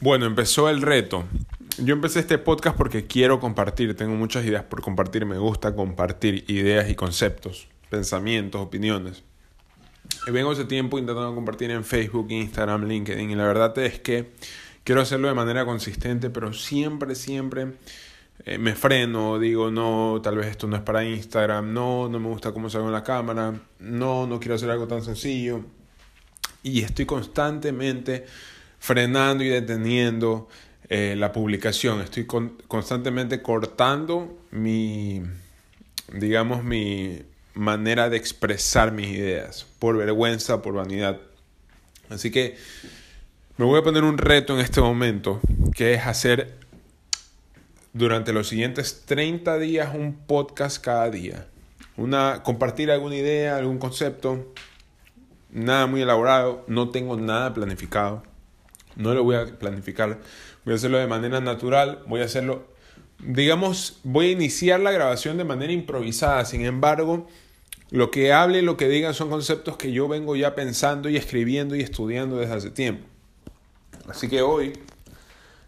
Bueno, empezó el reto. Yo empecé este podcast porque quiero compartir, tengo muchas ideas por compartir, me gusta compartir ideas y conceptos, pensamientos, opiniones. Y vengo hace tiempo intentando compartir en Facebook, Instagram, LinkedIn y la verdad es que quiero hacerlo de manera consistente, pero siempre, siempre eh, me freno, digo, no, tal vez esto no es para Instagram, no, no me gusta cómo salgo en la cámara, no, no quiero hacer algo tan sencillo. Y estoy constantemente frenando y deteniendo eh, la publicación. Estoy constantemente cortando mi, digamos, mi manera de expresar mis ideas, por vergüenza, por vanidad. Así que me voy a poner un reto en este momento, que es hacer durante los siguientes 30 días un podcast cada día. Una, compartir alguna idea, algún concepto, nada muy elaborado, no tengo nada planificado. No lo voy a planificar, voy a hacerlo de manera natural, voy a hacerlo, digamos, voy a iniciar la grabación de manera improvisada, sin embargo, lo que hable, lo que diga son conceptos que yo vengo ya pensando y escribiendo y estudiando desde hace tiempo. Así que hoy,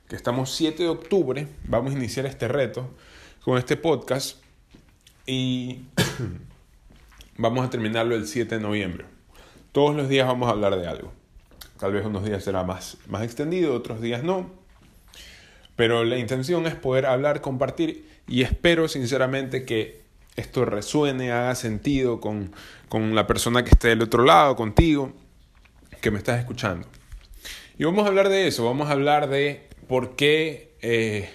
que estamos 7 de octubre, vamos a iniciar este reto con este podcast y vamos a terminarlo el 7 de noviembre. Todos los días vamos a hablar de algo. Tal vez unos días será más, más extendido, otros días no. Pero la intención es poder hablar, compartir y espero sinceramente que esto resuene, haga sentido con, con la persona que esté del otro lado, contigo, que me estás escuchando. Y vamos a hablar de eso, vamos a hablar de por qué, eh,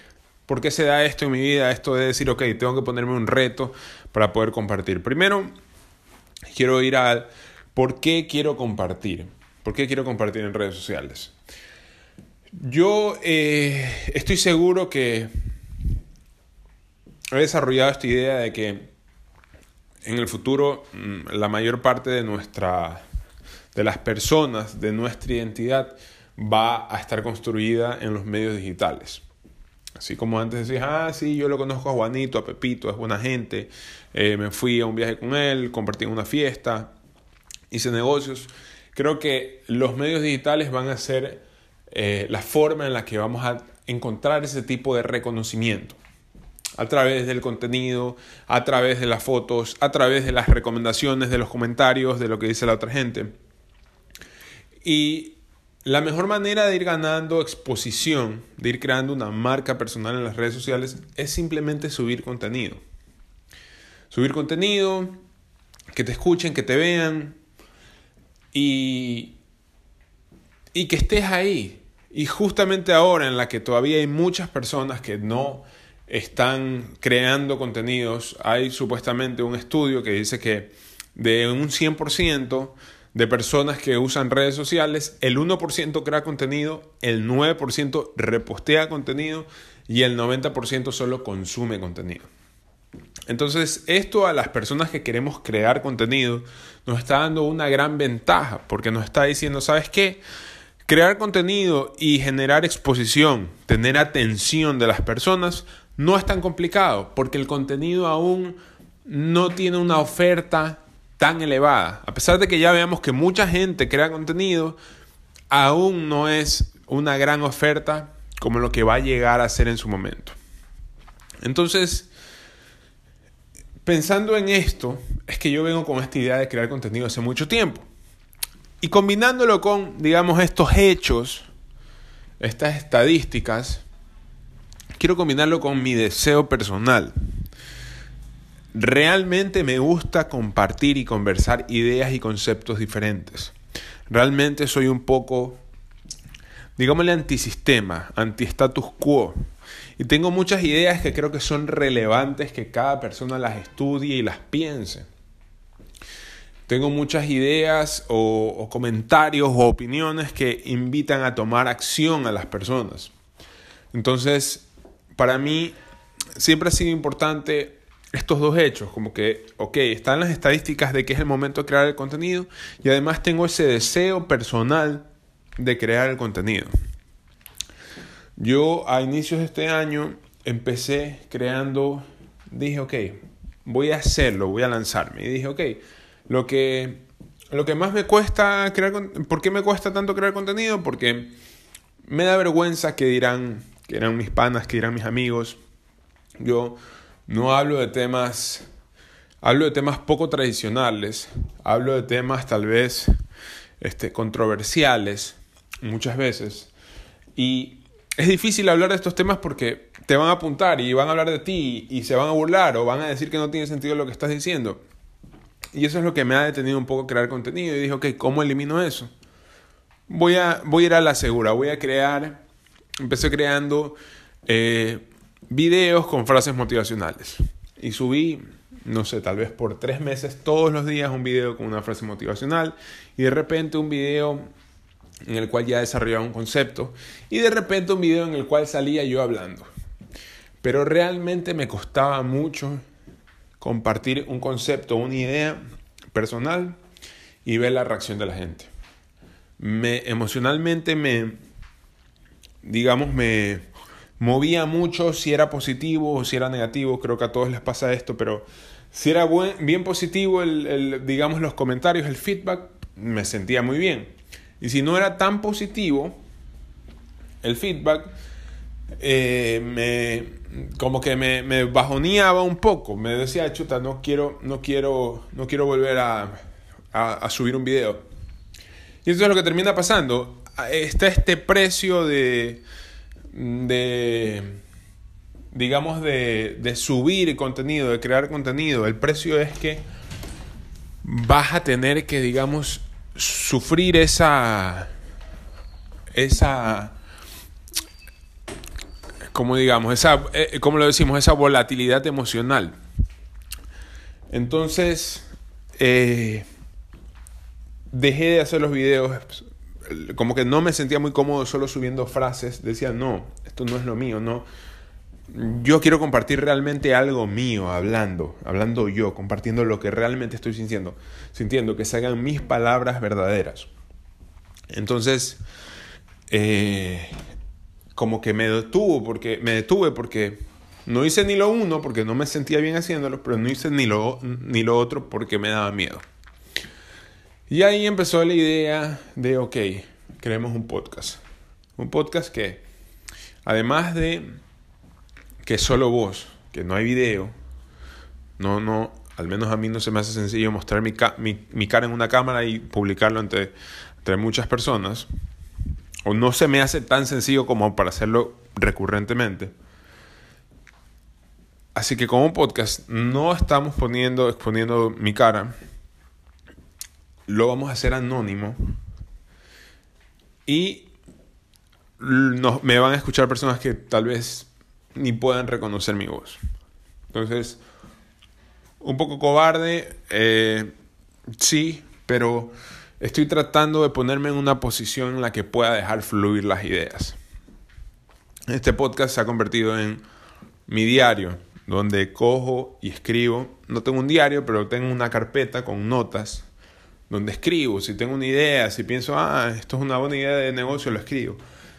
por qué se da esto en mi vida, esto de decir, ok, tengo que ponerme un reto para poder compartir. Primero, quiero ir al por qué quiero compartir. ¿Por qué quiero compartir en redes sociales? Yo eh, estoy seguro que he desarrollado esta idea de que en el futuro mm, la mayor parte de nuestra de las personas de nuestra identidad va a estar construida en los medios digitales. Así como antes decías, ah, sí, yo lo conozco a Juanito, a Pepito, es buena gente, eh, me fui a un viaje con él, compartí una fiesta, hice negocios. Creo que los medios digitales van a ser eh, la forma en la que vamos a encontrar ese tipo de reconocimiento. A través del contenido, a través de las fotos, a través de las recomendaciones, de los comentarios, de lo que dice la otra gente. Y la mejor manera de ir ganando exposición, de ir creando una marca personal en las redes sociales, es simplemente subir contenido. Subir contenido, que te escuchen, que te vean, y, y que estés ahí. Y justamente ahora en la que todavía hay muchas personas que no están creando contenidos, hay supuestamente un estudio que dice que de un 100% de personas que usan redes sociales, el 1% crea contenido, el 9% repostea contenido y el 90% solo consume contenido. Entonces, esto a las personas que queremos crear contenido nos está dando una gran ventaja porque nos está diciendo, ¿sabes qué? Crear contenido y generar exposición, tener atención de las personas, no es tan complicado porque el contenido aún no tiene una oferta tan elevada. A pesar de que ya veamos que mucha gente crea contenido, aún no es una gran oferta como lo que va a llegar a ser en su momento. Entonces, Pensando en esto, es que yo vengo con esta idea de crear contenido hace mucho tiempo. Y combinándolo con, digamos, estos hechos, estas estadísticas, quiero combinarlo con mi deseo personal. Realmente me gusta compartir y conversar ideas y conceptos diferentes. Realmente soy un poco, digámosle, antisistema, anti-status quo. Y tengo muchas ideas que creo que son relevantes que cada persona las estudie y las piense. Tengo muchas ideas o, comentarios o opiniones que invitan a tomar acción a las personas. Entonces, para mí siempre ha sido importante estos dos hechos, como que, ok, están las estadísticas de que es el momento de crear el contenido y además tengo ese deseo personal de crear el contenido. Yo a inicios de este año empecé creando, dije, ok, voy a hacerlo, voy a lanzarme. Y dije, ok, lo que, lo que más me cuesta crear, ¿por qué me cuesta tanto crear contenido? Porque me da vergüenza que dirán, que eran mis panas, que dirán mis amigos. Yo no hablo de temas, hablo de temas poco tradicionales, hablo de temas tal vez este, controversiales muchas veces. Y es difícil hablar de estos temas porque te van a apuntar y van a hablar de ti y se van a burlar o van a decir que no tiene sentido lo que estás diciendo. Y eso es lo que me ha detenido un poco crear contenido. Y dije, ok, ¿cómo elimino eso? Voy a, voy a ir a la segura, voy a crear, empecé creando eh, videos con frases motivacionales. Y subí, no sé, tal vez por tres meses, todos los días un video con una frase motivacional. Y de repente un video en el cual ya desarrollaba un concepto. Y de repente un video en el cual salía yo hablando. Pero realmente me costaba mucho compartir un concepto, una idea personal y ver la reacción de la gente. Me emocionalmente me digamos me movía mucho si era positivo o si era negativo, creo que a todos les pasa esto, pero si era bien positivo el, digamos los comentarios, el feedback, me sentía muy bien. Y si no era tan positivo el feedback, eh, me como que me, me, bajoneaba un poco. Me decía, chuta, no quiero, no quiero, no quiero volver a, a, subir un video. Y eso es lo que termina pasando. Está este precio de, de digamos, de, de subir contenido, de crear contenido. El precio es que vas a tener que, digamos, sufrir esa, esa como digamos, esa, eh, como lo decimos, esa volatilidad emocional. Entonces, eh, dejé de hacer los videos, como que no me sentía muy cómodo solo subiendo frases, decía, no, esto no es lo mío, no. Yo quiero compartir realmente algo mío, hablando, hablando yo, compartiendo lo que realmente estoy sintiendo, sintiendo que se hagan mis palabras verdaderas. Entonces, eh, como que me detuvo porque me detuve porque no hice ni lo uno porque no me sentía bien haciéndolo, pero no hice ni lo, ni lo otro porque me daba miedo. Y ahí empezó la idea de, ok, creemos un podcast. Un podcast que, además de que solo voz, que no hay video, no, no, al menos a mí no se me hace sencillo mostrar mi, mi, mi cara en una cámara y publicarlo entre, entre muchas personas o no se me hace tan sencillo como para hacerlo recurrentemente. Así que como podcast no estamos poniendo, exponiendo mi cara. Lo vamos a hacer anónimo. Y me van a escuchar personas que tal vez ni puedan reconocer mi voz. Entonces, un poco cobarde, eh, sí, pero Estoy tratando de ponerme en una posición en la que pueda dejar fluir las ideas. Este podcast se ha convertido en mi diario, donde cojo y escribo. No tengo un diario, pero tengo una carpeta con notas donde escribo. Si tengo una idea, si pienso, ah, esto es una buena idea de negocio, lo escribo.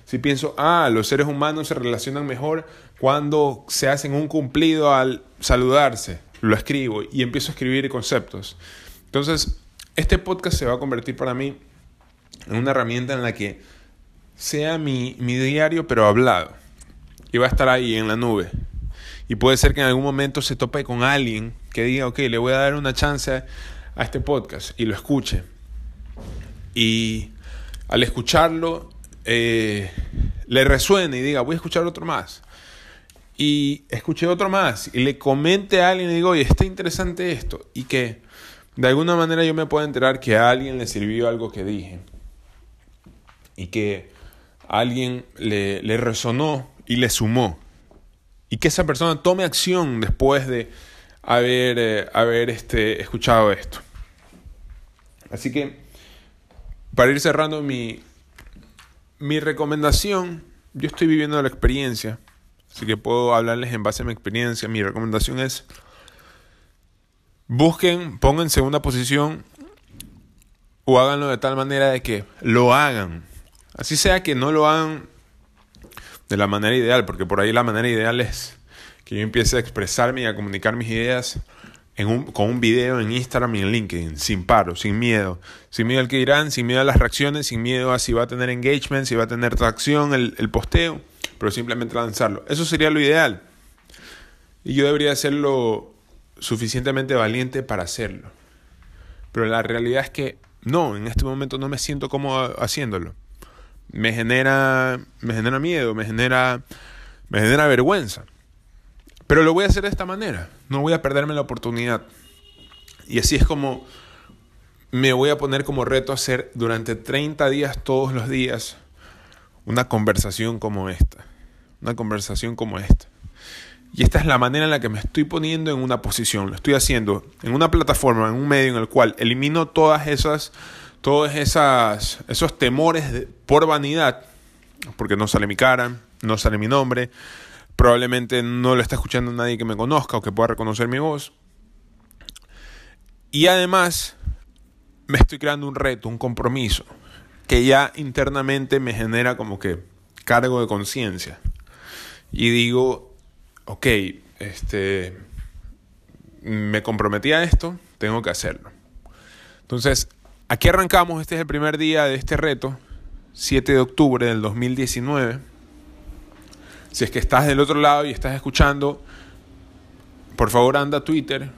Si pienso, ah, los seres humanos se relacionan mejor cuando se hacen un cumplido al saludarse, lo escribo y empiezo a escribir conceptos. Entonces, este podcast se va a convertir para mí en una herramienta en la que sea mi, diario pero hablado. Y va a estar ahí en la nube. Y puede ser que en algún momento se tope con alguien que diga, ok, le voy a dar una chance a este podcast y lo escuche. Y al escucharlo, eh, le resuene y diga, voy a escuchar otro más. Y escuché otro más y le comente a alguien y digo, oye, está interesante esto. Y que de alguna manera yo me puedo enterar que a alguien le sirvió algo que dije y que alguien le, le resonó y le sumó y que esa persona tome acción después de haber, eh, haber este, escuchado esto. Así que, para ir cerrando mi, mi recomendación, yo estoy viviendo la experiencia, así que puedo hablarles en base a mi experiencia. Mi recomendación es Busquen, pónganse en una posición o háganlo de tal manera de que lo hagan. Así sea que no lo hagan de la manera ideal, porque por ahí la manera ideal es que yo empiece a expresarme y a comunicar mis ideas con un video en Instagram y en LinkedIn, sin paro, sin miedo. Sin miedo al que dirán, sin miedo a las reacciones, sin miedo a si va a tener engagement, si va a tener tracción el, posteo, pero simplemente lanzarlo. Eso sería lo ideal. Y yo debería ser lo suficientemente valiente para hacerlo. Pero la realidad es que no, en este momento no me siento cómodo haciéndolo. Me genera, me genera miedo, me genera, me genera vergüenza. Pero lo voy a hacer de esta manera. No voy a perderme la oportunidad. Y así es como me voy a poner como reto hacer durante 30 días todos los días una conversación como esta. Una conversación como esta. Y esta es la manera en la que me estoy poniendo en una posición. Lo estoy haciendo en una plataforma, en un medio en el cual elimino todas esas, todos esas, esos temores por vanidad, porque no sale mi cara, no sale mi nombre, Probablemente no lo está escuchando nadie que me conozca o que pueda reconocer mi voz. Y además me estoy creando un reto, un compromiso, que ya internamente me genera como que cargo de conciencia. Y digo, ok, este, me comprometí a esto, tengo que hacerlo. Entonces, aquí arrancamos, este es el primer día de este reto, 7 de octubre del 2019. Si es que estás del otro lado y estás escuchando, por favor anda a Twitter.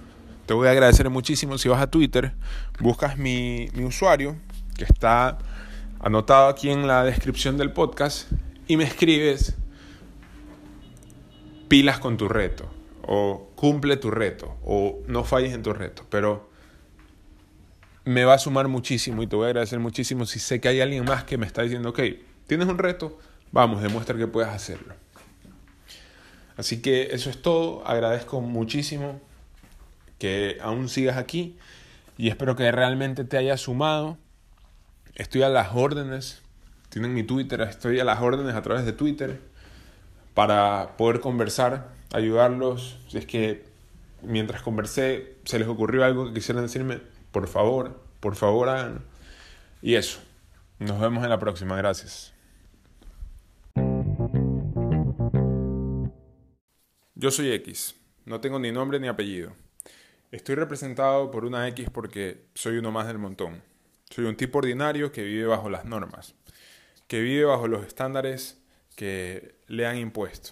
Te voy a agradecer muchísimo si vas a Twitter, buscas mi, mi usuario, que está anotado aquí en la descripción del podcast, y me escribes pilas con tu reto, o cumple tu reto, o no falles en tu reto. Pero me va a sumar muchísimo y te voy a agradecer muchísimo si sé que hay alguien más que me está diciendo, ok, tienes un reto, vamos, demuestra que puedes hacerlo. Así que eso es todo. Agradezco muchísimo que aún sigas aquí y espero que realmente te haya sumado. Estoy a las órdenes. Tienen mi Twitter, estoy a las órdenes a través de Twitter para poder conversar, ayudarlos. Si es que mientras conversé se les ocurrió algo que quisieran decirme, por favor, por favor hagan. Y eso. Nos vemos en la próxima. Gracias. Yo soy X, no tengo ni nombre ni apellido. Estoy representado por una X porque soy uno más del montón. Soy un tipo ordinario que vive bajo las normas, que vive bajo los estándares que le han impuesto.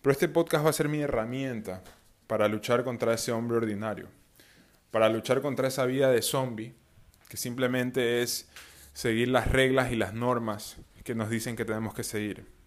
Pero este podcast va a ser mi herramienta para luchar contra ese hombre ordinario, para luchar contra esa vida de zombie que simplemente es seguir las reglas y las normas que nos dicen que tenemos que seguir.